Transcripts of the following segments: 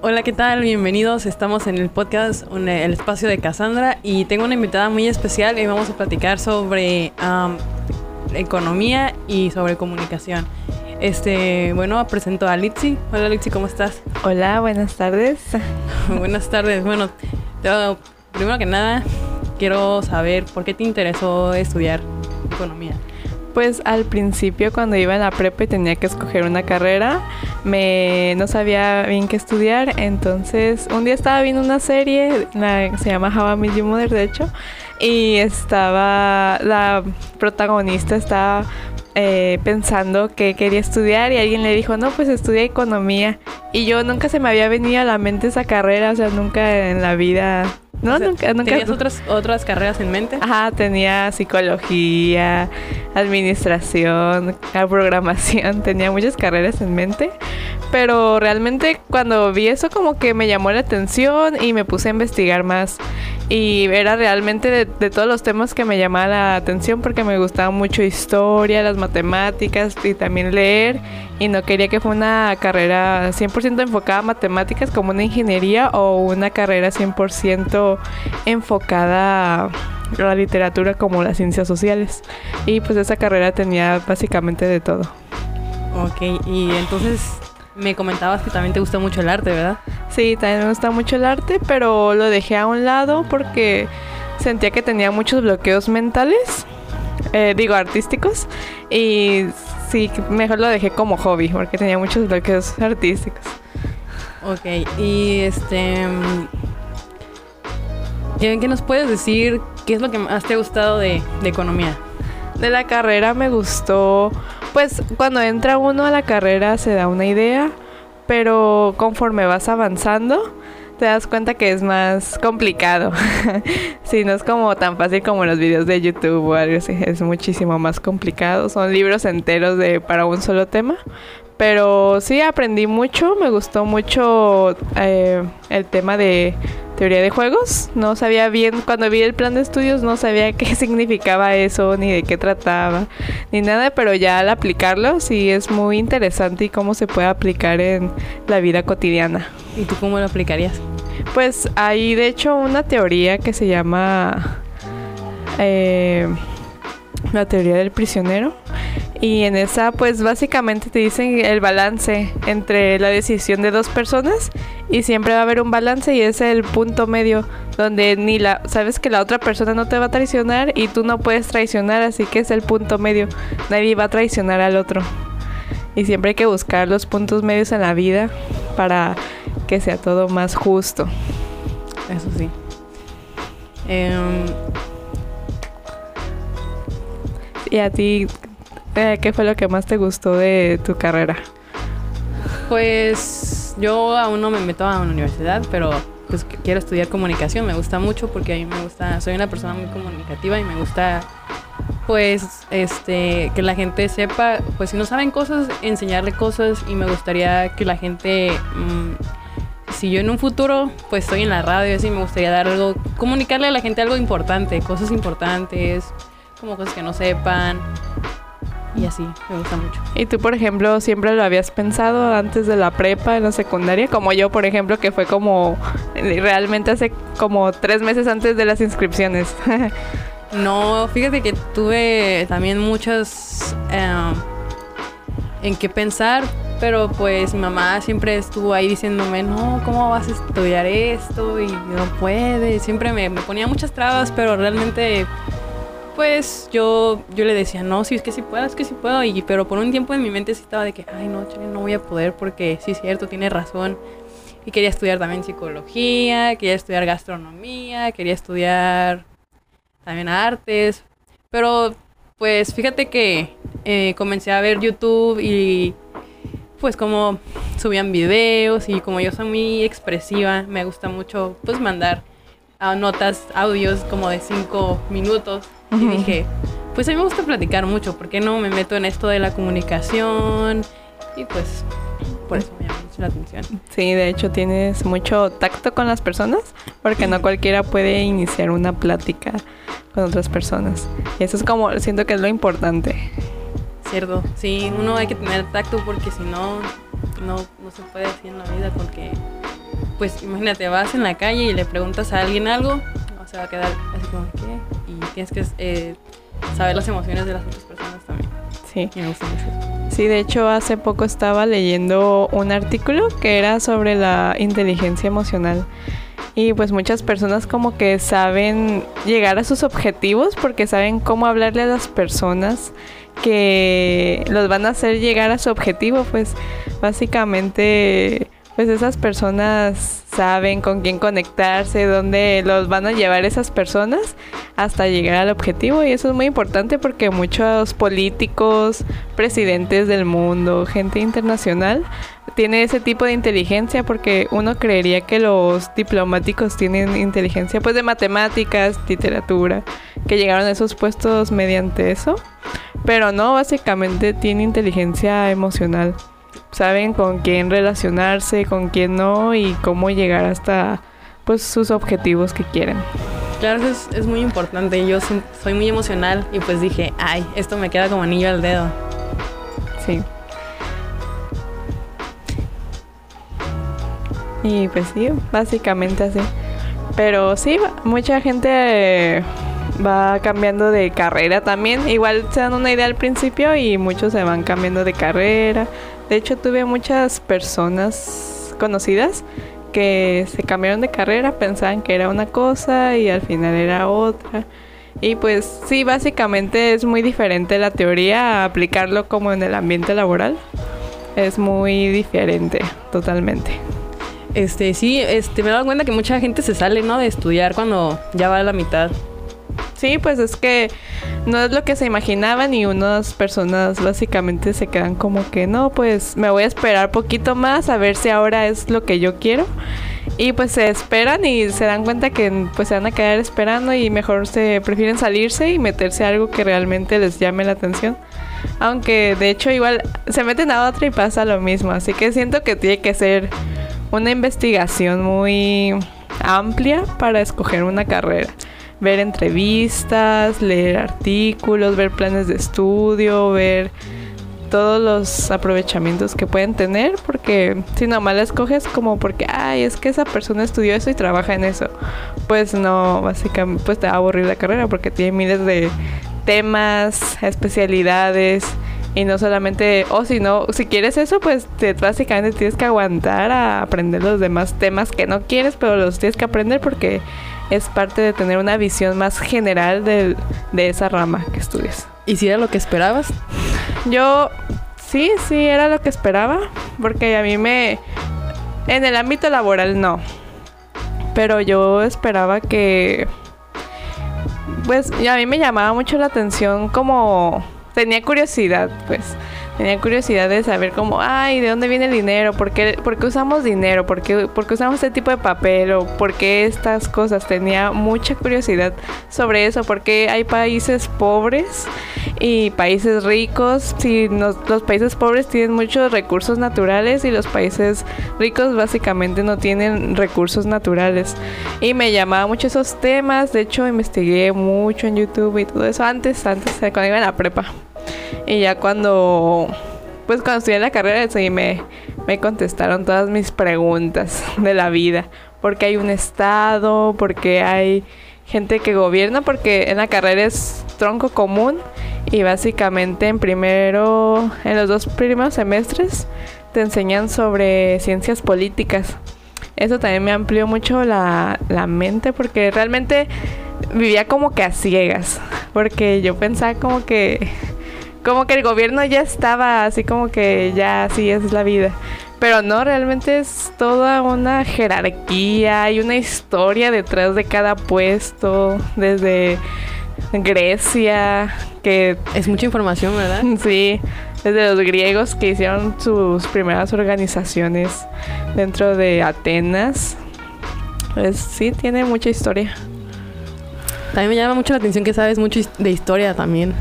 Hola, ¿qué tal? Bienvenidos. Estamos en el podcast, el espacio de Cassandra, y tengo una invitada muy especial y vamos a platicar sobre economía y sobre comunicación. Este, bueno, presento a Litsi. Hola Litsi, ¿cómo estás? Hola, buenas tardes. buenas tardes. Bueno, primero que nada, quiero saber por qué te interesó estudiar economía. Pues al principio cuando iba en la prepa y tenía que escoger una carrera, me no sabía bien qué estudiar, entonces un día estaba viendo una serie, se llama How I Mother de hecho, y estaba la protagonista estaba eh, pensando que quería estudiar y alguien le dijo, no, pues estudia economía. Y yo nunca se me había venido a la mente esa carrera, o sea, nunca en la vida no, nunca, nunca. ¿Tenías otras, otras carreras en mente? Ajá, tenía psicología, administración, programación, tenía muchas carreras en mente. Pero realmente cuando vi eso como que me llamó la atención y me puse a investigar más. Y era realmente de, de todos los temas que me llamaba la atención porque me gustaba mucho historia, las matemáticas y también leer. Y no quería que fuera una carrera 100% enfocada a matemáticas como una ingeniería o una carrera 100% enfocada a la literatura como las ciencias sociales. Y pues esa carrera tenía básicamente de todo. Ok, y entonces me comentabas que también te gusta mucho el arte, ¿verdad? Sí, también me gusta mucho el arte, pero lo dejé a un lado porque sentía que tenía muchos bloqueos mentales, eh, digo artísticos, y sí, mejor lo dejé como hobby porque tenía muchos bloqueos artísticos. Ok, y este... ¿Qué nos puedes decir? ¿Qué es lo que más te ha gustado de, de economía? De la carrera me gustó pues cuando entra uno a la carrera se da una idea, pero conforme vas avanzando, te das cuenta que es más complicado. sí, no es como tan fácil como los videos de YouTube o algo así, es muchísimo más complicado. Son libros enteros de para un solo tema. Pero sí aprendí mucho, me gustó mucho eh, el tema de teoría de juegos. No sabía bien, cuando vi el plan de estudios no sabía qué significaba eso, ni de qué trataba, ni nada, pero ya al aplicarlo sí es muy interesante y cómo se puede aplicar en la vida cotidiana. ¿Y tú cómo lo aplicarías? Pues hay de hecho una teoría que se llama eh, la teoría del prisionero y en esa, pues básicamente te dicen el balance entre la decisión de dos personas y siempre va a haber un balance y es el punto medio donde ni la sabes que la otra persona no te va a traicionar y tú no puedes traicionar, así que es el punto medio. Nadie va a traicionar al otro. Y siempre hay que buscar los puntos medios en la vida para que sea todo más justo. Eso sí. Em, ¿Y a ti ¿Qué fue lo que más te gustó de tu carrera? Pues yo aún no me meto a una universidad, pero pues quiero estudiar comunicación. Me gusta mucho porque a mí me gusta, soy una persona muy comunicativa y me gusta pues este que la gente sepa, pues si no saben cosas, enseñarle cosas y me gustaría que la gente mm, si yo en un futuro pues estoy en la radio así me gustaría dar algo, comunicarle a la gente algo importante, cosas importantes, como cosas que no sepan, y así, me gusta mucho. ¿Y tú, por ejemplo, siempre lo habías pensado antes de la prepa, en la secundaria? Como yo, por ejemplo, que fue como realmente hace como tres meses antes de las inscripciones. no, fíjate que tuve también muchas em, en qué pensar, pero pues mi mamá siempre estuvo ahí diciéndome, no, ¿cómo vas a estudiar esto? Y no puedes. Siempre me, me ponía muchas trabas, pero realmente pues yo, yo le decía, no, si es que sí puedo, es que sí puedo. Y, pero por un tiempo en mi mente sí estaba de que, ay, no, no voy a poder porque sí es cierto, tiene razón. Y quería estudiar también psicología, quería estudiar gastronomía, quería estudiar también artes. Pero pues fíjate que eh, comencé a ver YouTube y pues como subían videos y como yo soy muy expresiva, me gusta mucho pues mandar notas, audios como de cinco minutos y dije, pues a mí me gusta platicar mucho, ¿por qué no me meto en esto de la comunicación? Y pues por eso me llama mucho la atención. Sí, de hecho tienes mucho tacto con las personas, porque no cualquiera puede iniciar una plática con otras personas. Y eso es como, siento que es lo importante. Cierto, sí, uno hay que tener tacto porque si no, no, no se puede así en la vida porque pues imagínate, vas en la calle y le preguntas a alguien algo, o se va a quedar así como, ¿qué? Y tienes que eh, saber las emociones de las otras personas también. Sí. Me gusta mucho eso. Sí, de hecho hace poco estaba leyendo un artículo que era sobre la inteligencia emocional. Y pues muchas personas como que saben llegar a sus objetivos porque saben cómo hablarle a las personas que los van a hacer llegar a su objetivo. Pues básicamente pues esas personas saben con quién conectarse, dónde los van a llevar esas personas hasta llegar al objetivo. Y eso es muy importante porque muchos políticos, presidentes del mundo, gente internacional tiene ese tipo de inteligencia porque uno creería que los diplomáticos tienen inteligencia pues de matemáticas, literatura, que llegaron a esos puestos mediante eso, pero no, básicamente tiene inteligencia emocional saben con quién relacionarse, con quién no y cómo llegar hasta pues sus objetivos que quieren. Claro, es, es muy importante. Yo soy, soy muy emocional y pues dije, ay, esto me queda como anillo al dedo. Sí. Y pues sí, básicamente así. Pero sí, mucha gente eh, va cambiando de carrera también. Igual se dan una idea al principio y muchos se van cambiando de carrera. De hecho, tuve muchas personas conocidas que se cambiaron de carrera, pensaban que era una cosa y al final era otra. Y pues sí, básicamente es muy diferente la teoría a aplicarlo como en el ambiente laboral. Es muy diferente, totalmente. Este, sí, este, me he dado cuenta que mucha gente se sale, ¿no? De estudiar cuando ya va a la mitad. Sí, pues es que no es lo que se imaginaban y unas personas básicamente se quedan como que no, pues me voy a esperar poquito más a ver si ahora es lo que yo quiero. Y pues se esperan y se dan cuenta que pues se van a quedar esperando y mejor se prefieren salirse y meterse a algo que realmente les llame la atención. Aunque de hecho igual se meten a otra y pasa lo mismo. Así que siento que tiene que ser una investigación muy amplia para escoger una carrera. Ver entrevistas, leer artículos, ver planes de estudio, ver todos los aprovechamientos que pueden tener, porque si nomás la escoges como porque, ay, es que esa persona estudió eso y trabaja en eso, pues no, básicamente, pues te va a aburrir la carrera porque tiene miles de temas, especialidades y no solamente, o si no, si quieres eso, pues te, básicamente tienes que aguantar a aprender los demás temas que no quieres, pero los tienes que aprender porque es parte de tener una visión más general de, de esa rama que estudias. ¿Y si era lo que esperabas? Yo sí, sí, era lo que esperaba, porque a mí me... En el ámbito laboral no, pero yo esperaba que... Pues a mí me llamaba mucho la atención como... Tenía curiosidad, pues. Tenía curiosidad de saber cómo, ay, ¿de dónde viene el dinero? ¿Por qué, por qué usamos dinero? ¿Por qué, ¿Por qué usamos este tipo de papel? ¿O por qué estas cosas? Tenía mucha curiosidad sobre eso. Porque hay países pobres y países ricos. Si los países pobres tienen muchos recursos naturales y los países ricos básicamente no tienen recursos naturales. Y me llamaba mucho esos temas. De hecho, investigué mucho en YouTube y todo eso antes, antes, cuando iba en la prepa. Y ya cuando, pues cuando estudié la carrera, sí me, me contestaron todas mis preguntas de la vida. Porque hay un estado, porque hay gente que gobierna, porque en la carrera es tronco común y básicamente en primero, en los dos primeros semestres, te enseñan sobre ciencias políticas. Eso también me amplió mucho la, la mente porque realmente vivía como que a ciegas. Porque yo pensaba como que como que el gobierno ya estaba así como que ya así es la vida. Pero no, realmente es toda una jerarquía y una historia detrás de cada puesto, desde Grecia, que Es mucha información, ¿verdad? sí, desde los griegos que hicieron sus primeras organizaciones dentro de Atenas. Pues sí, tiene mucha historia. También me llama mucho la atención que sabes mucho de historia también.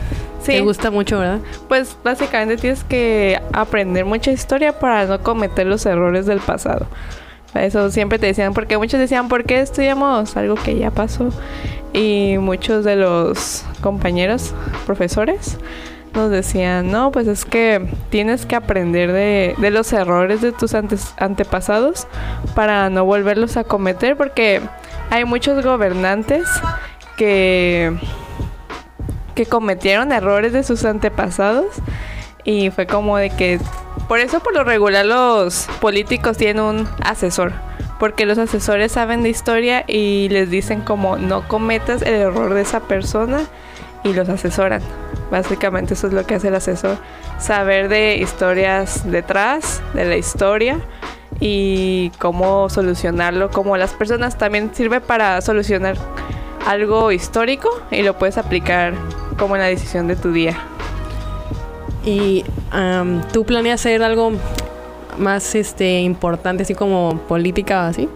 Sí. Te gusta mucho, ¿verdad? Pues básicamente tienes que aprender mucha historia para no cometer los errores del pasado. Eso siempre te decían, porque muchos decían, ¿por qué estudiamos algo que ya pasó? Y muchos de los compañeros, profesores, nos decían, no, pues es que tienes que aprender de, de los errores de tus antes, antepasados para no volverlos a cometer, porque hay muchos gobernantes que, que cometieron errores de sus antepasados y fue como de que, por eso por lo regular los políticos tienen un asesor porque los asesores saben de historia y les dicen como no cometas el error de esa persona y los asesoran. Básicamente eso es lo que hace el asesor, saber de historias detrás de la historia y cómo solucionarlo, como las personas también sirve para solucionar algo histórico y lo puedes aplicar como en la decisión de tu día. ¿Y um, tú planeas hacer algo más este importante, así como política o así?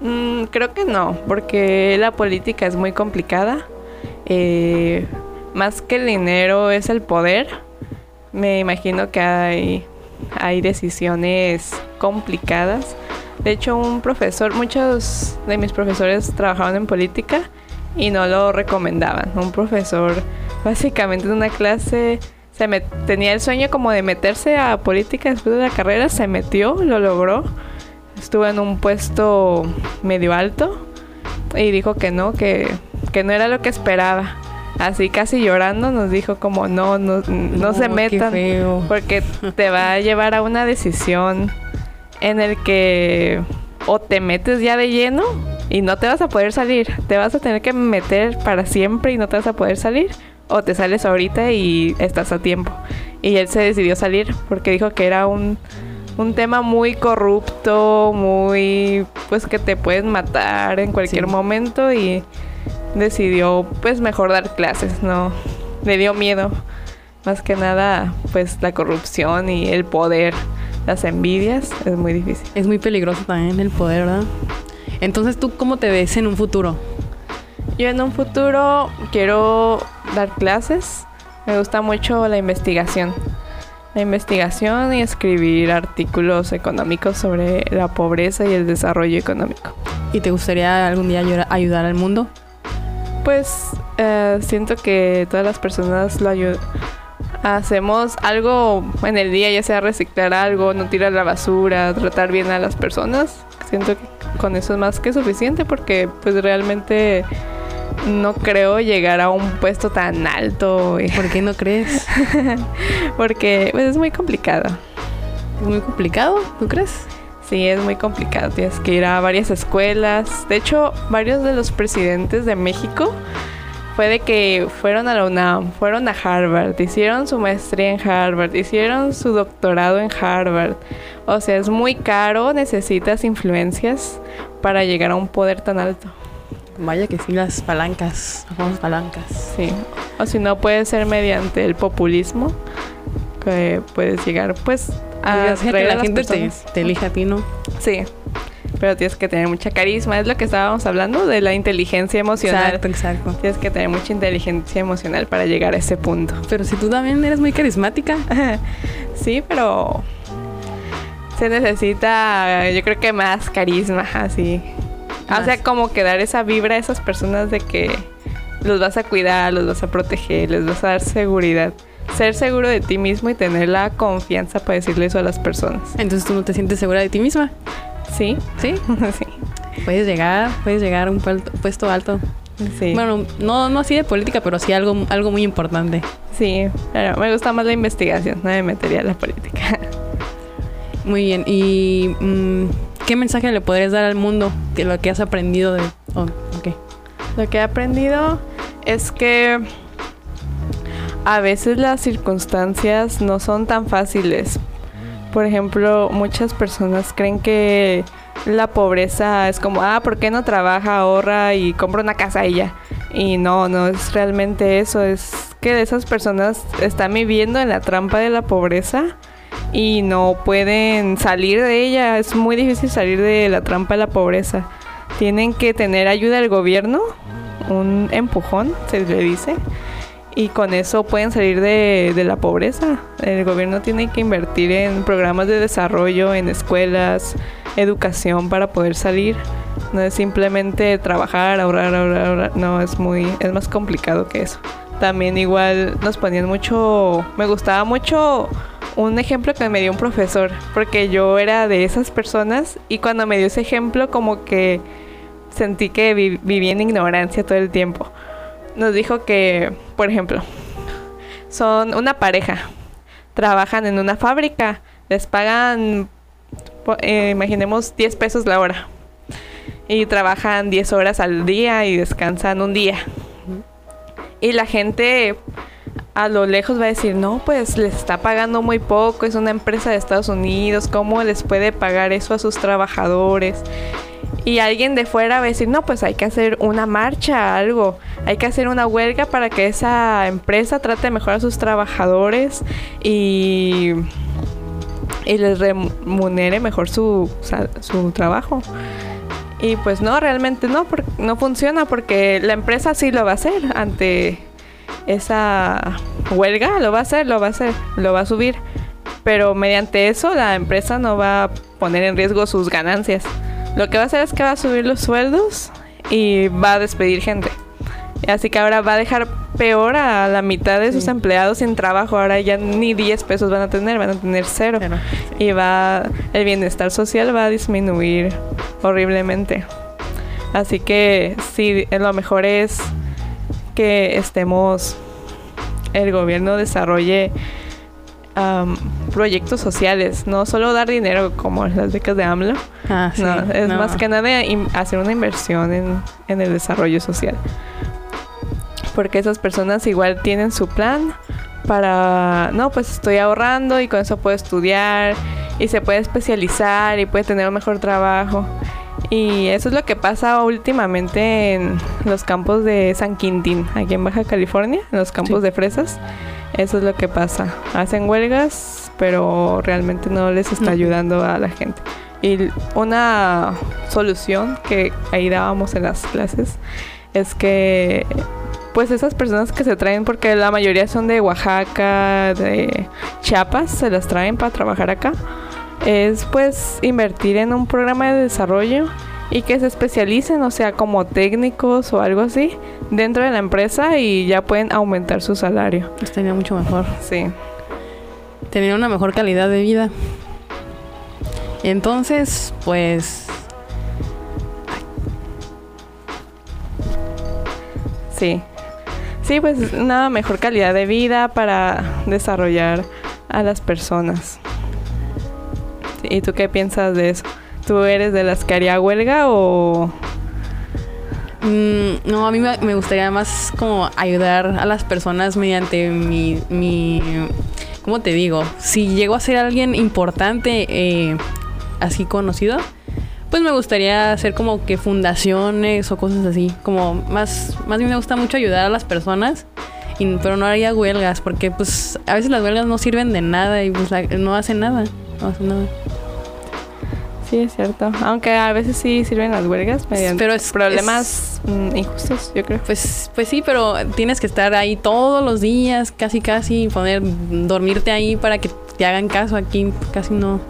Mm, creo que no, porque la política es muy complicada. Eh, más que el dinero es el poder. Me imagino que hay, hay decisiones complicadas. De hecho, un profesor, muchos de mis profesores trabajaban en política y no lo recomendaban. Un profesor, básicamente en una clase, se me, tenía el sueño como de meterse a política después de la carrera, se metió, lo logró. Estuvo en un puesto medio alto y dijo que no, que, que no era lo que esperaba. Así casi llorando nos dijo como no, no, no, se metan porque te va a llevar a una decisión en el que o te metes ya de lleno y no te vas a poder salir, te vas a tener que meter para siempre y no te vas a poder salir o te sales ahorita y estás a tiempo. Y él se decidió salir porque dijo que era un, un tema muy corrupto, muy pues que te pueden matar en cualquier momento y decidió pues mejor dar clases, no le dio miedo. Más que nada pues la corrupción y el poder, las envidias es muy difícil. Es muy peligroso también el poder, ¿verdad? Entonces, ¿tú cómo te ves en un futuro? Yo en un futuro quiero dar clases. Me gusta mucho la investigación. La investigación y escribir artículos económicos sobre la pobreza y el desarrollo económico. ¿Y te gustaría algún día ayudar al mundo? Pues eh, siento que todas las personas lo ayudan. Hacemos algo en el día, ya sea reciclar algo, no tirar la basura, tratar bien a las personas. Siento que con eso es más que suficiente porque pues realmente no creo llegar a un puesto tan alto. ¿Por qué no crees? Porque pues, es muy complicado. ¿Es muy complicado? ¿Tú crees? Sí, es muy complicado. Tienes que ir a varias escuelas. De hecho, varios de los presidentes de México fue de que fueron a la UNAM, fueron a Harvard, hicieron su maestría en Harvard, hicieron su doctorado en Harvard. O sea, es muy caro, necesitas influencias para llegar a un poder tan alto. Vaya que sí, las palancas, las palancas. Sí. O si no, puede ser mediante el populismo que puedes llegar, pues, a que la gente te, te elija a ti, ¿no? Sí. Pero tienes que tener mucha carisma, es lo que estábamos hablando de la inteligencia emocional. Exacto, exacto. Tienes que tener mucha inteligencia emocional para llegar a ese punto. Pero si tú también eres muy carismática. sí, pero se necesita, yo creo que más carisma, así. O sea, como que dar esa vibra a esas personas de que los vas a cuidar, los vas a proteger, les vas a dar seguridad. Ser seguro de ti mismo y tener la confianza para decirle eso a las personas. Entonces tú no te sientes segura de ti misma. Sí. ¿Sí? sí. Puedes llegar, puedes llegar a un puesto alto. Sí. Bueno, no, no así de política, pero sí algo, algo muy importante. Sí, pero me gusta más la investigación, no me metería en la política. Muy bien. Y mm, ¿Qué mensaje le podrías dar al mundo de lo que has aprendido de Lo que he aprendido es que a veces las circunstancias no son tan fáciles. Por ejemplo, muchas personas creen que la pobreza es como, ah, ¿por qué no trabaja, ahorra y compra una casa ella? Y no, no es realmente eso, es que esas personas están viviendo en la trampa de la pobreza y no pueden salir de ella. Es muy difícil salir de la trampa de la pobreza. Tienen que tener ayuda del gobierno, un empujón, se le dice, y con eso pueden salir de, de la pobreza. El gobierno tiene que invertir en programas de desarrollo, en escuelas, educación para poder salir. No es simplemente trabajar, ahorrar, ahorrar, ahorrar. No, es muy, es más complicado que eso. también igual nos ponían mucho, me gustaba mucho un ejemplo que me dio un profesor, porque yo era de esas personas y cuando me dio ese ejemplo como que sentí que vivía en ignorancia todo el tiempo. Nos dijo que, por ejemplo, son una pareja, trabajan en una fábrica, les pagan, eh, imaginemos, 10 pesos la hora. Y trabajan 10 horas al día y descansan un día. Y la gente a lo lejos va a decir, no, pues les está pagando muy poco, es una empresa de Estados Unidos, ¿cómo les puede pagar eso a sus trabajadores? Y alguien de fuera va a decir, no, pues hay que hacer una marcha, algo, hay que hacer una huelga para que esa empresa trate mejor a sus trabajadores y, y les remunere mejor su, su trabajo. Y pues no, realmente no, no funciona porque la empresa sí lo va a hacer ante esa huelga, lo va a hacer, lo va a hacer, lo va a subir. Pero mediante eso la empresa no va a poner en riesgo sus ganancias. Lo que va a hacer es que va a subir los sueldos y va a despedir gente. Así que ahora va a dejar peor a la mitad de sus empleados sin trabajo. Ahora ya ni 10 pesos van a tener, van a tener cero. Y va el bienestar social va a disminuir horriblemente. Así que sí, lo mejor es que estemos, el gobierno desarrolle proyectos sociales, no solo dar dinero como las becas de AMLO. Ah, es más que nada hacer una inversión en, en el desarrollo social porque esas personas igual tienen su plan para, no, pues estoy ahorrando y con eso puedo estudiar y se puede especializar y puede tener un mejor trabajo. Y eso es lo que pasa últimamente en los campos de San Quintín, aquí en Baja California, en los campos de fresas. Eso es lo que pasa. Hacen huelgas, pero realmente no les está ayudando a la gente. Y una solución que ahí dábamos en las clases es que pues esas personas que se traen, porque la mayoría son de Oaxaca, de Chiapas, se las traen para trabajar acá, es pues invertir en un programa de desarrollo y que se especialicen, o sea, como técnicos o algo así, dentro de la empresa y ya pueden aumentar su salario. Estaría mucho mejor. Sí. Tener una mejor calidad de vida. Entonces, pues Sí. Sí, pues una mejor calidad de vida para desarrollar a las personas. ¿Y tú qué piensas de eso? ¿Tú eres de las que haría huelga o...? Mm, no, a mí me gustaría más como ayudar a las personas mediante mi, mi ¿cómo te digo? Si llego a ser alguien importante, eh, así conocido, pues me gustaría hacer como que fundaciones o cosas así. Como más, más bien me gusta mucho ayudar a las personas, pero no haría huelgas, porque pues a veces las huelgas no sirven de nada y pues no hacen nada. No hacen nada. Sí, es cierto. Aunque a veces sí sirven las huelgas mediante pero es, problemas mm, injustos, yo creo. Pues, pues sí, pero tienes que estar ahí todos los días, casi casi, poner, dormirte ahí para que te hagan caso. Aquí casi no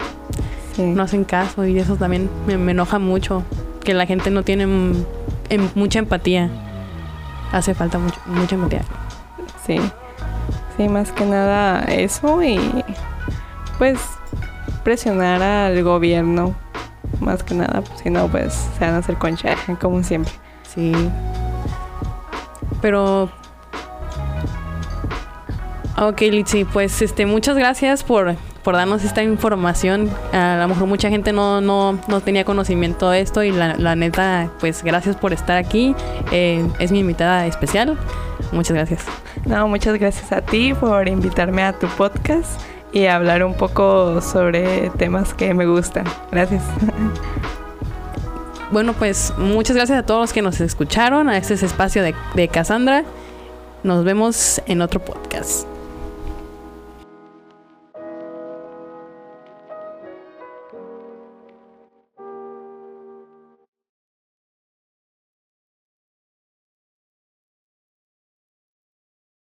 no hacen caso y eso también me, enoja mucho, que la gente no tiene em, mucha empatía. Hace falta mucha empatía. Sí, sí, más que nada eso y pues presionar al gobierno, más que nada, pues, si no, pues se van a hacer concha, como siempre. Sí. Pero Ok, Litsi, pues este, muchas gracias por, por darnos esta información. A lo mejor mucha gente no, no, no tenía conocimiento de esto y la, la neta, pues gracias por estar aquí. Eh, es mi invitada especial. Muchas gracias. No, muchas gracias a ti por invitarme a tu podcast y hablar un poco sobre temas que me gustan. Gracias. Bueno, pues muchas gracias a todos los que nos escucharon a este espacio de, de Cassandra. Nos vemos en otro podcast.